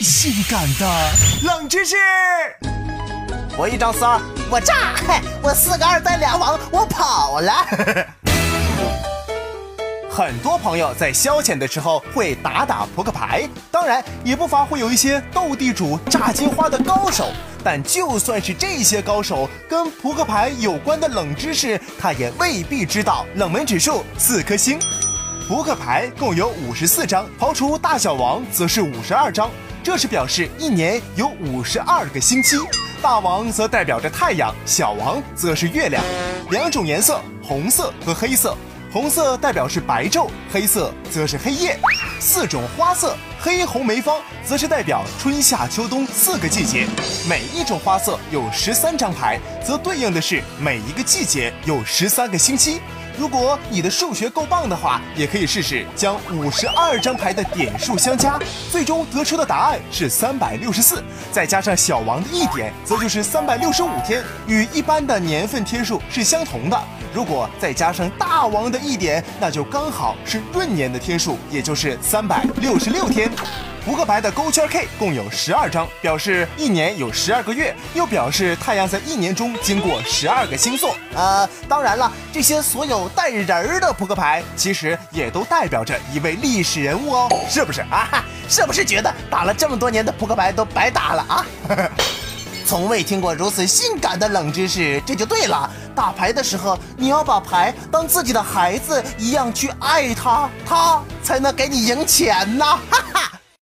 性感的冷知识。我一张三，我炸，我四个二带俩王，我跑了。很多朋友在消遣的时候会打打扑克牌，当然也不乏会有一些斗地主、炸金花的高手。但就算是这些高手，跟扑克牌有关的冷知识，他也未必知道。冷门指数四颗星。扑克牌共有五十四张，刨除大小王则是五十二张，这是表示一年有五十二个星期。大王则代表着太阳，小王则是月亮。两种颜色，红色和黑色。红色代表是白昼，黑色则是黑夜。四种花色，黑红梅方则是代表春夏秋冬四个季节。每一种花色有十三张牌，则对应的是每一个季节有十三个星期。如果你的数学够棒的话，也可以试试将五十二张牌的点数相加，最终得出的答案是三百六十四，再加上小王的一点，则就是三百六十五天，与一般的年份天数是相同的。如果再加上大王的一点，那就刚好是闰年的天数，也就是三百六十六天。扑克牌的勾圈 K 共有十二张，表示一年有十二个月，又表示太阳在一年中经过十二个星座。呃，当然了，这些所有带人儿的扑克牌，其实也都代表着一位历史人物哦，是不是啊？是不是觉得打了这么多年的扑克牌都白打了啊？从未听过如此性感的冷知识，这就对了。打牌的时候，你要把牌当自己的孩子一样去爱它，它才能给你赢钱呢。哈哈。